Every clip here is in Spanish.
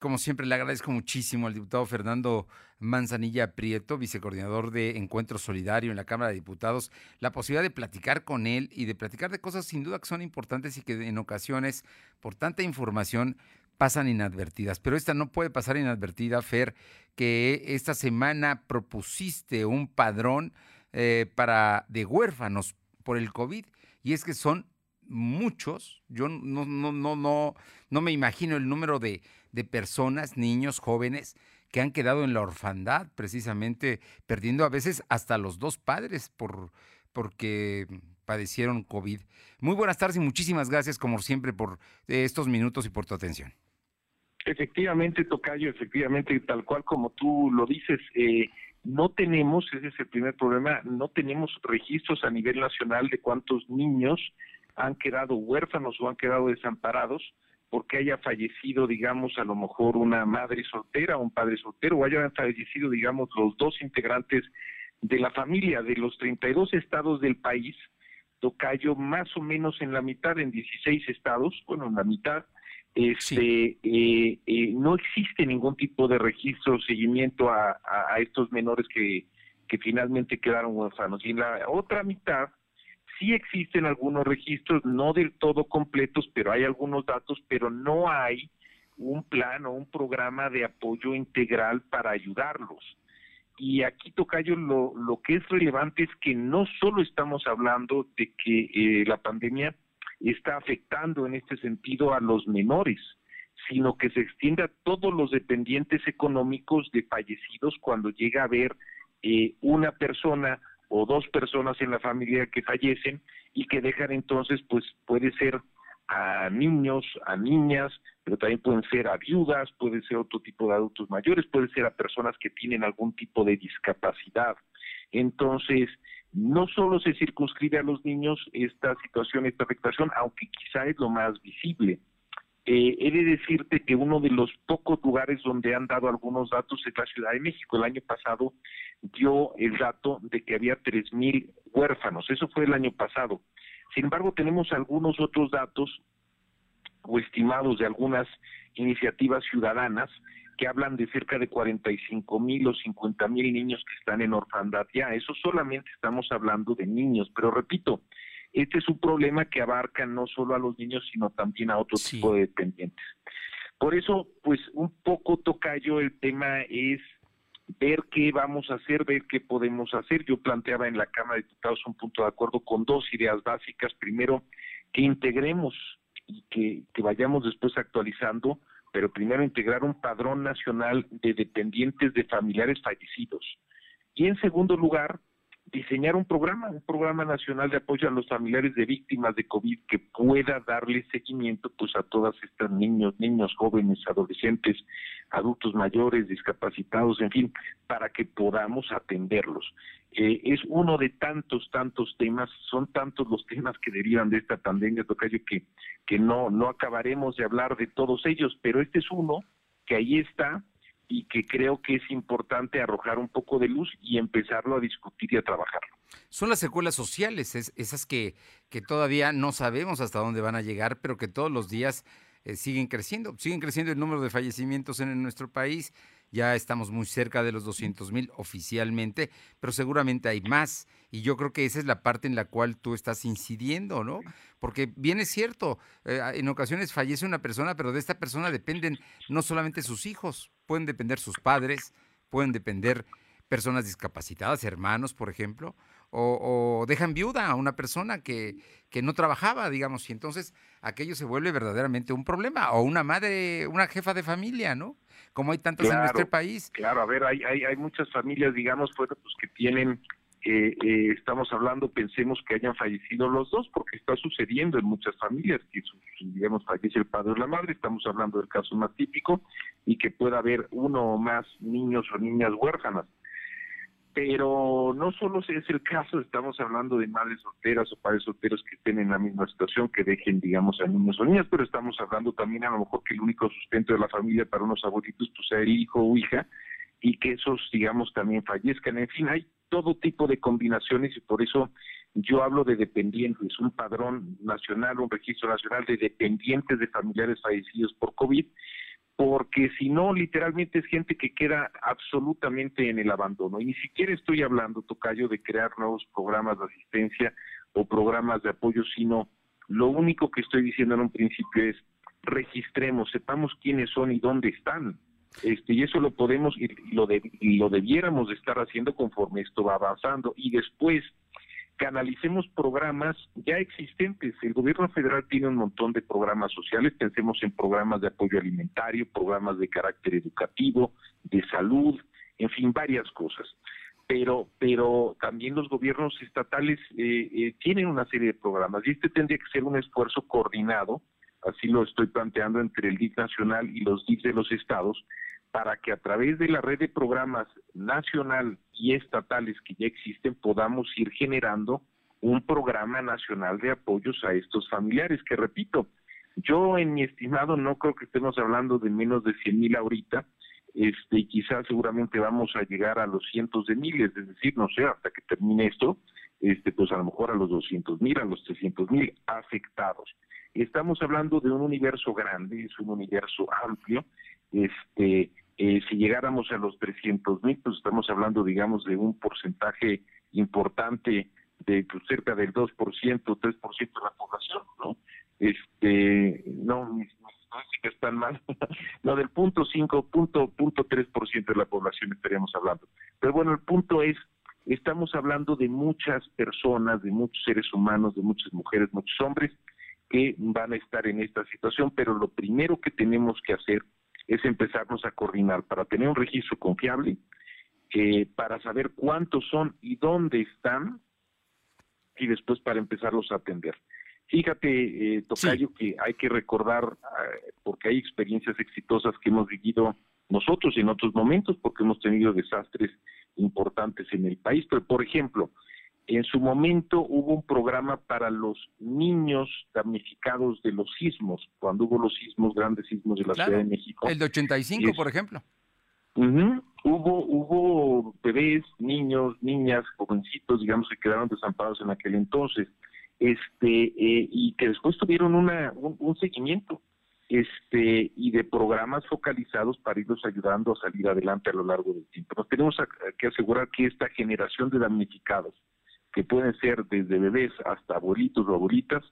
Como siempre, le agradezco muchísimo al diputado Fernando Manzanilla Prieto, vicecoordinador de Encuentro Solidario en la Cámara de Diputados, la posibilidad de platicar con él y de platicar de cosas sin duda que son importantes y que en ocasiones, por tanta información, pasan inadvertidas. Pero esta no puede pasar inadvertida, Fer, que esta semana propusiste un padrón eh, para de huérfanos por el COVID y es que son muchos, yo no, no, no, no, no me imagino el número de, de personas, niños, jóvenes, que han quedado en la orfandad, precisamente perdiendo a veces hasta los dos padres por, porque padecieron COVID. Muy buenas tardes y muchísimas gracias, como siempre, por eh, estos minutos y por tu atención. Efectivamente, Tocayo, efectivamente, tal cual como tú lo dices, eh, no tenemos, ese es el primer problema, no tenemos registros a nivel nacional de cuántos niños han quedado huérfanos o han quedado desamparados porque haya fallecido, digamos, a lo mejor una madre soltera o un padre soltero, o hayan fallecido, digamos, los dos integrantes de la familia de los 32 estados del país, Tocayo más o menos en la mitad, en 16 estados, bueno, en la mitad, este, eh, eh, no existe ningún tipo de registro o seguimiento a, a, estos menores que, que finalmente quedaron huérfanos. Y en la otra mitad, sí existen algunos registros, no del todo completos, pero hay algunos datos, pero no hay un plan o un programa de apoyo integral para ayudarlos. Y aquí, Tocayo, lo, lo que es relevante es que no solo estamos hablando de que eh, la pandemia está afectando en este sentido a los menores, sino que se extiende a todos los dependientes económicos de fallecidos cuando llega a haber eh, una persona o dos personas en la familia que fallecen y que dejan entonces, pues puede ser a niños, a niñas, pero también pueden ser a viudas, puede ser otro tipo de adultos mayores, puede ser a personas que tienen algún tipo de discapacidad. Entonces, no solo se circunscribe a los niños esta situación, esta afectación, aunque quizá es lo más visible. Eh, he de decirte que uno de los pocos lugares donde han dado algunos datos es la Ciudad de México. El año pasado dio el dato de que había 3.000 huérfanos. Eso fue el año pasado. Sin embargo, tenemos algunos otros datos o estimados de algunas iniciativas ciudadanas que hablan de cerca de 45 mil o 50 mil niños que están en orfandad ya. Eso solamente estamos hablando de niños, pero repito, este es un problema que abarca no solo a los niños, sino también a otro tipo de dependientes. Por eso, pues un poco tocayo el tema es ver qué vamos a hacer, ver qué podemos hacer. Yo planteaba en la Cámara de Diputados un punto de acuerdo con dos ideas básicas. Primero, que integremos y que, que vayamos después actualizando, pero primero integrar un padrón nacional de dependientes de familiares fallecidos. Y en segundo lugar, diseñar un programa, un programa nacional de apoyo a los familiares de víctimas de COVID que pueda darle seguimiento pues a todas estas niños, niños jóvenes, adolescentes, adultos mayores, discapacitados, en fin, para que podamos atenderlos. Eh, es uno de tantos, tantos temas, son tantos los temas que derivan de esta pandemia, Tocayo, que, que no, no acabaremos de hablar de todos ellos, pero este es uno que ahí está, y que creo que es importante arrojar un poco de luz y empezarlo a discutir y a trabajarlo. Son las secuelas sociales, esas que, que todavía no sabemos hasta dónde van a llegar, pero que todos los días eh, siguen creciendo. Siguen creciendo el número de fallecimientos en nuestro país. Ya estamos muy cerca de los 200 mil oficialmente, pero seguramente hay más. Y yo creo que esa es la parte en la cual tú estás incidiendo, ¿no? Porque bien es cierto, eh, en ocasiones fallece una persona, pero de esta persona dependen no solamente sus hijos, pueden depender sus padres, pueden depender personas discapacitadas, hermanos, por ejemplo, o, dejan viuda a una persona que, que, no trabajaba, digamos, y entonces aquello se vuelve verdaderamente un problema, o una madre, una jefa de familia, ¿no? Como hay tantas en nuestro país. Claro, a ver, hay, hay, hay muchas familias, digamos, pues, que tienen eh, eh, estamos hablando, pensemos que hayan fallecido los dos, porque está sucediendo en muchas familias, que digamos fallece el padre o la madre, estamos hablando del caso más típico, y que pueda haber uno o más niños o niñas huérfanas. Pero no solo es el caso, estamos hablando de madres solteras o padres solteros que estén en la misma situación, que dejen, digamos, a niños o niñas, pero estamos hablando también a lo mejor que el único sustento de la familia para unos abuelitos pues sea el hijo o hija, y que esos, digamos, también fallezcan. En fin, hay todo tipo de combinaciones y por eso yo hablo de dependientes, un padrón nacional, un registro nacional de dependientes de familiares fallecidos por COVID, porque si no, literalmente es gente que queda absolutamente en el abandono. Y ni siquiera estoy hablando, Tocayo, de crear nuevos programas de asistencia o programas de apoyo, sino lo único que estoy diciendo en un principio es registremos, sepamos quiénes son y dónde están. Este, y eso lo podemos y lo, y lo debiéramos de estar haciendo conforme esto va avanzando. Y después, canalicemos programas ya existentes. El gobierno federal tiene un montón de programas sociales, pensemos en programas de apoyo alimentario, programas de carácter educativo, de salud, en fin, varias cosas. Pero, pero también los gobiernos estatales eh, eh, tienen una serie de programas y este tendría que ser un esfuerzo coordinado, así lo estoy planteando entre el DIC nacional y los DIC de los estados, para que a través de la red de programas nacional y estatales que ya existen podamos ir generando un programa nacional de apoyos a estos familiares, que repito, yo en mi estimado no creo que estemos hablando de menos de 100 mil ahorita, este, y quizás seguramente vamos a llegar a los cientos de miles, es decir, no sé, hasta que termine esto, este, pues a lo mejor a los 200 mil, a los 300 mil afectados. Estamos hablando de un universo grande, es un universo amplio, este, eh, si llegáramos a los 300 mil, pues estamos hablando, digamos, de un porcentaje importante de pues, cerca del 2%, 3% de la población, ¿no? Este, no, mis, que están mal, no, del punto 5, punto, punto 3% de la población estaríamos hablando. Pero bueno, el punto es, estamos hablando de muchas personas, de muchos seres humanos, de muchas mujeres, muchos hombres que van a estar en esta situación, pero lo primero que tenemos que hacer es empezarnos a coordinar para tener un registro confiable, eh, para saber cuántos son y dónde están, y después para empezarlos a atender. Fíjate, eh, Tocayo, que hay que recordar, eh, porque hay experiencias exitosas que hemos vivido nosotros en otros momentos, porque hemos tenido desastres importantes en el país, pero por ejemplo, en su momento hubo un programa para los niños damnificados de los sismos, cuando hubo los sismos, grandes sismos de la Ciudad de México. El de 85, por ejemplo. Hubo hubo bebés, niños, niñas, jovencitos, digamos, que quedaron desamparados en aquel entonces, este eh, y que después tuvieron una un, seguimiento este y de programas focalizados para irlos ayudando a salir adelante a lo largo del tiempo. Nos tenemos que asegurar que esta generación de damnificados que pueden ser desde bebés hasta abuelitos o abuelitas,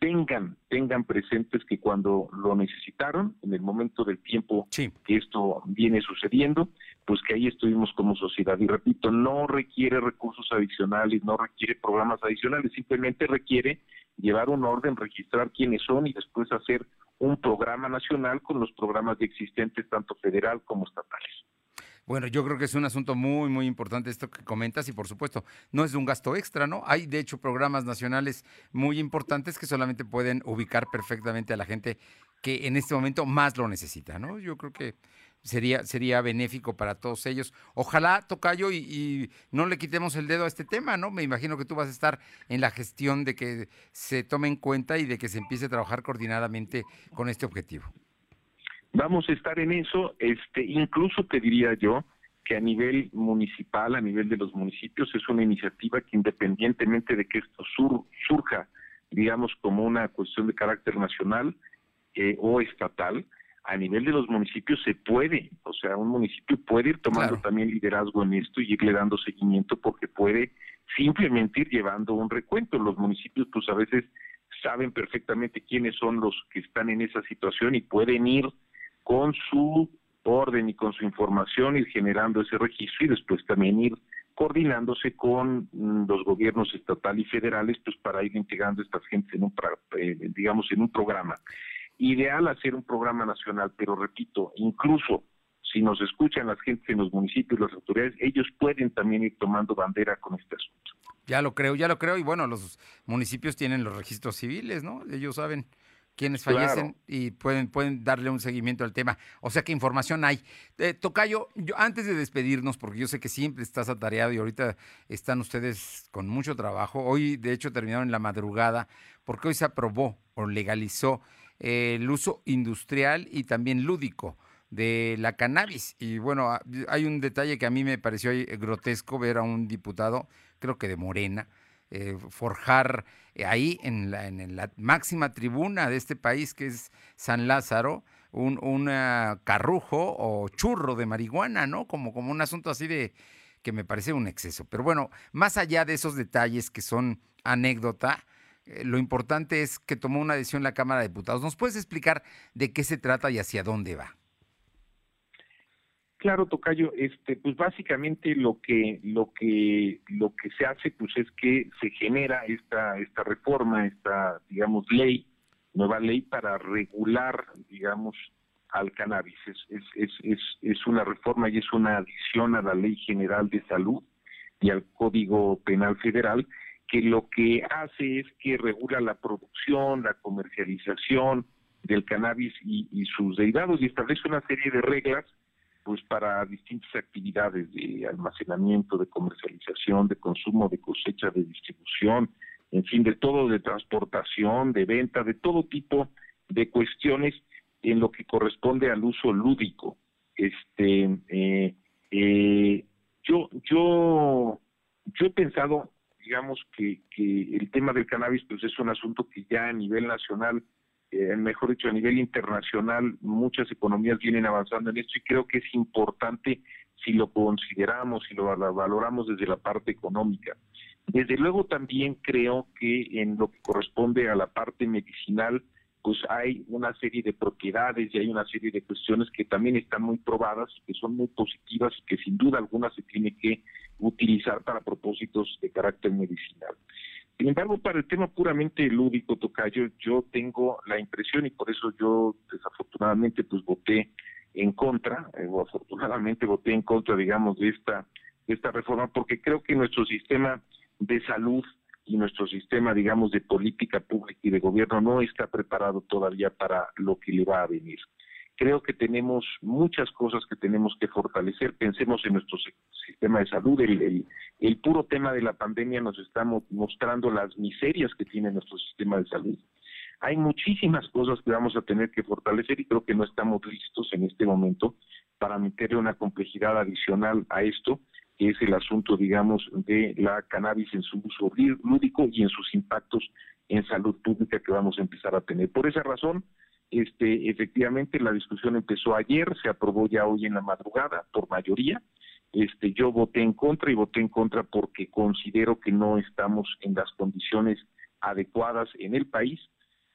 tengan, tengan presentes que cuando lo necesitaron, en el momento del tiempo que esto viene sucediendo, pues que ahí estuvimos como sociedad. Y repito, no requiere recursos adicionales, no requiere programas adicionales, simplemente requiere llevar un orden, registrar quiénes son y después hacer un programa nacional con los programas existentes, tanto federal como estatales. Bueno, yo creo que es un asunto muy, muy importante esto que comentas y por supuesto no es un gasto extra, ¿no? Hay de hecho programas nacionales muy importantes que solamente pueden ubicar perfectamente a la gente que en este momento más lo necesita, ¿no? Yo creo que sería, sería benéfico para todos ellos. Ojalá, Tocayo, y, y, no le quitemos el dedo a este tema, ¿no? Me imagino que tú vas a estar en la gestión de que se tome en cuenta y de que se empiece a trabajar coordinadamente con este objetivo. Vamos a estar en eso, este, incluso te diría yo que a nivel municipal, a nivel de los municipios, es una iniciativa que independientemente de que esto surja, digamos, como una cuestión de carácter nacional eh, o estatal, a nivel de los municipios se puede, o sea, un municipio puede ir tomando también liderazgo en esto y irle dando seguimiento porque puede simplemente ir llevando un recuento. Los municipios, pues a veces saben perfectamente quiénes son los que están en esa situación y pueden ir con su orden y con su información ir generando ese registro y después también ir coordinándose con mm, los gobiernos estatal y federales pues para ir integrando a estas gentes en un eh, digamos en un programa. Ideal hacer un programa nacional pero repito incluso si nos escuchan las gentes en los municipios las autoridades ellos pueden también ir tomando bandera con este asunto. Ya lo creo ya lo creo y bueno los municipios tienen los registros civiles no ellos saben quienes fallecen y pueden, pueden darle un seguimiento al tema. O sea que información hay. Eh, Tocayo, yo antes de despedirnos, porque yo sé que siempre estás atareado y ahorita están ustedes con mucho trabajo. Hoy, de hecho, terminaron en la madrugada, porque hoy se aprobó o legalizó eh, el uso industrial y también lúdico de la cannabis. Y bueno, ah, hay un detalle que a mí me pareció grotesco ver a un diputado, creo que de Morena, eh, forjar eh, ahí en la, máxima tribuna de este país, que es San Lázaro, un, un carrujo o churro de marihuana, ¿no? Como, como un asunto así de que me parece un exceso. Pero bueno, más allá de esos detalles que son anécdota, eh, lo importante es que tomó una decisión la Cámara de Diputados. ¿Nos puedes explicar de qué se trata y hacia dónde va? Claro, Tocayo, este, pues básicamente lo que, lo que, lo que se hace, pues es que se genera esta, esta reforma, esta, digamos, ley, nueva ley para regular, digamos, al cannabis. Es, es, es, es, una reforma y es una adición a la Ley General de Salud y al Código Penal Federal, que lo que hace es que regula la producción, la comercialización del cannabis y, y sus derivados y establece una serie de reglas pues para distintas actividades de almacenamiento, de comercialización, de consumo, de cosecha, de distribución, en fin, de todo, de transportación, de venta, de todo tipo de cuestiones en lo que corresponde al uso lúdico. Este, eh, eh, yo, yo, yo he pensado, digamos, que, que el tema del cannabis, pues es un asunto que ya a nivel nacional eh, mejor dicho, a nivel internacional, muchas economías vienen avanzando en esto y creo que es importante si lo consideramos, si lo valoramos desde la parte económica. Desde luego también creo que en lo que corresponde a la parte medicinal, pues hay una serie de propiedades y hay una serie de cuestiones que también están muy probadas, que son muy positivas y que sin duda alguna se tiene que utilizar para propósitos de carácter medicinal. Sin embargo, para el tema puramente lúdico, Tocayo, yo tengo la impresión y por eso yo desafortunadamente pues voté en contra, eh, o afortunadamente voté en contra, digamos, de esta, de esta reforma, porque creo que nuestro sistema de salud y nuestro sistema, digamos, de política pública y de gobierno no está preparado todavía para lo que le va a venir. Creo que tenemos muchas cosas que tenemos que fortalecer. Pensemos en nuestro sistema de salud. El, puro tema de la pandemia nos está mostrando las miserias que tiene nuestro sistema de salud. Hay muchísimas cosas que vamos a tener que fortalecer y creo que no estamos listos en este momento para meterle una complejidad adicional a esto, que es el asunto, digamos, de la cannabis en su uso lúdico y en sus impactos en salud pública que vamos a empezar a tener. Por esa razón, este, efectivamente, la discusión empezó ayer, se aprobó ya hoy en la madrugada por mayoría. Este, yo voté en contra y voté en contra porque considero que no estamos en las condiciones adecuadas en el país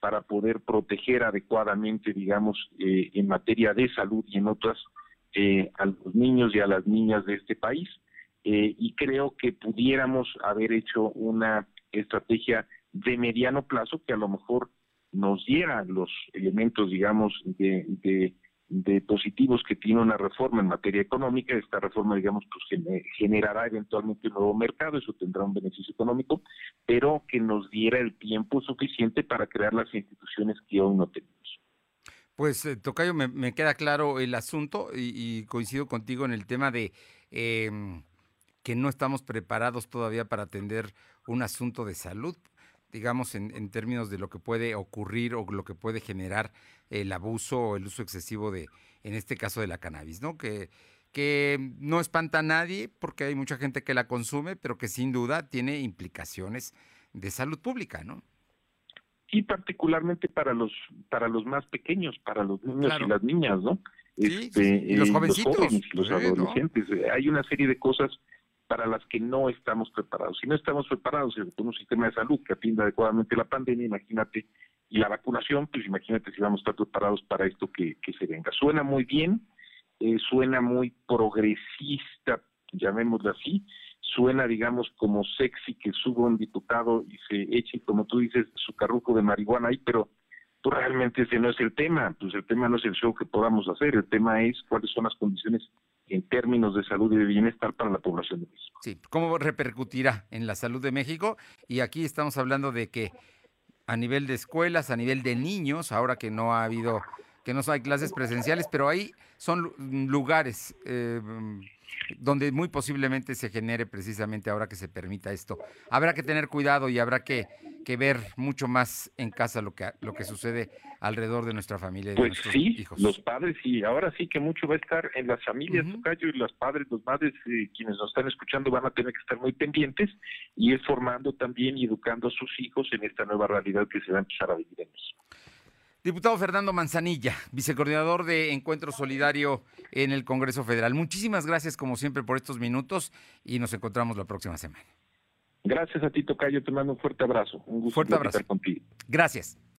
para poder proteger adecuadamente, digamos, eh, en materia de salud y en otras, eh, a los niños y a las niñas de este país. Eh, y creo que pudiéramos haber hecho una estrategia de mediano plazo que a lo mejor nos diera los elementos, digamos, de, positivos que tiene una reforma en materia económica. Esta reforma, digamos, pues generará eventualmente un nuevo mercado, eso tendrá un beneficio económico, pero que nos diera el tiempo suficiente para crear las instituciones que hoy no tenemos. Pues, eh, Tocayo, me, queda claro el asunto y, coincido contigo en el tema de em, que no estamos preparados todavía para atender un asunto de salud digamos, en, términos de lo que puede ocurrir o lo que puede generar el abuso o el uso excesivo de, en este caso, de la cannabis, ¿no? Que, que no espanta a nadie porque hay mucha gente que la consume, pero que sin duda tiene implicaciones de salud pública, ¿no? Y particularmente para los para los más pequeños, para los niños y las niñas, ¿no? Sí, este, los jovencitos, los, jóvenes, los adolescentes. Hay una serie de cosas para las que no estamos preparados. Si no estamos preparados con un sistema de salud que atienda adecuadamente la pandemia, imagínate, y la vacunación, pues imagínate si vamos a estar preparados para esto que, se venga. Suena muy bien, eh, suena muy progresista, llamémoslo así, suena, digamos, como sexy que suba un diputado y se eche, como tú dices, su carruco de marihuana ahí, pero pues realmente ese no es el tema, pues el tema no es el show que podamos hacer, el tema es cuáles son las condiciones en términos de salud y de bienestar para la población de México. Sí, ¿cómo repercutirá en la salud de México? Y aquí estamos hablando de que a nivel de escuelas, a nivel de niños, ahora que no ha habido, que no hay clases presenciales, pero ahí son lugares eh, donde muy posiblemente se genere precisamente ahora que se permita esto. Habrá que tener cuidado y habrá que, que ver mucho más en casa lo que, lo que sucede alrededor de nuestra familia y de pues nuestros sí, hijos. Los padres, y ahora sí que mucho va a estar en las familias, uh y los padres, los madres, eh, quienes nos están escuchando van a tener que estar muy pendientes y es formando también y educando a sus hijos en esta nueva realidad que se va a empezar a vivir en México. Diputado Fernando Manzanilla, vicecoordinador de Encuentro Solidario en el Congreso Federal. Muchísimas gracias como siempre por estos minutos y nos encontramos la próxima semana. Gracias a ti, Tocayo. Te mando un fuerte abrazo. Un gusto fuerte abrazo. contigo. Gracias.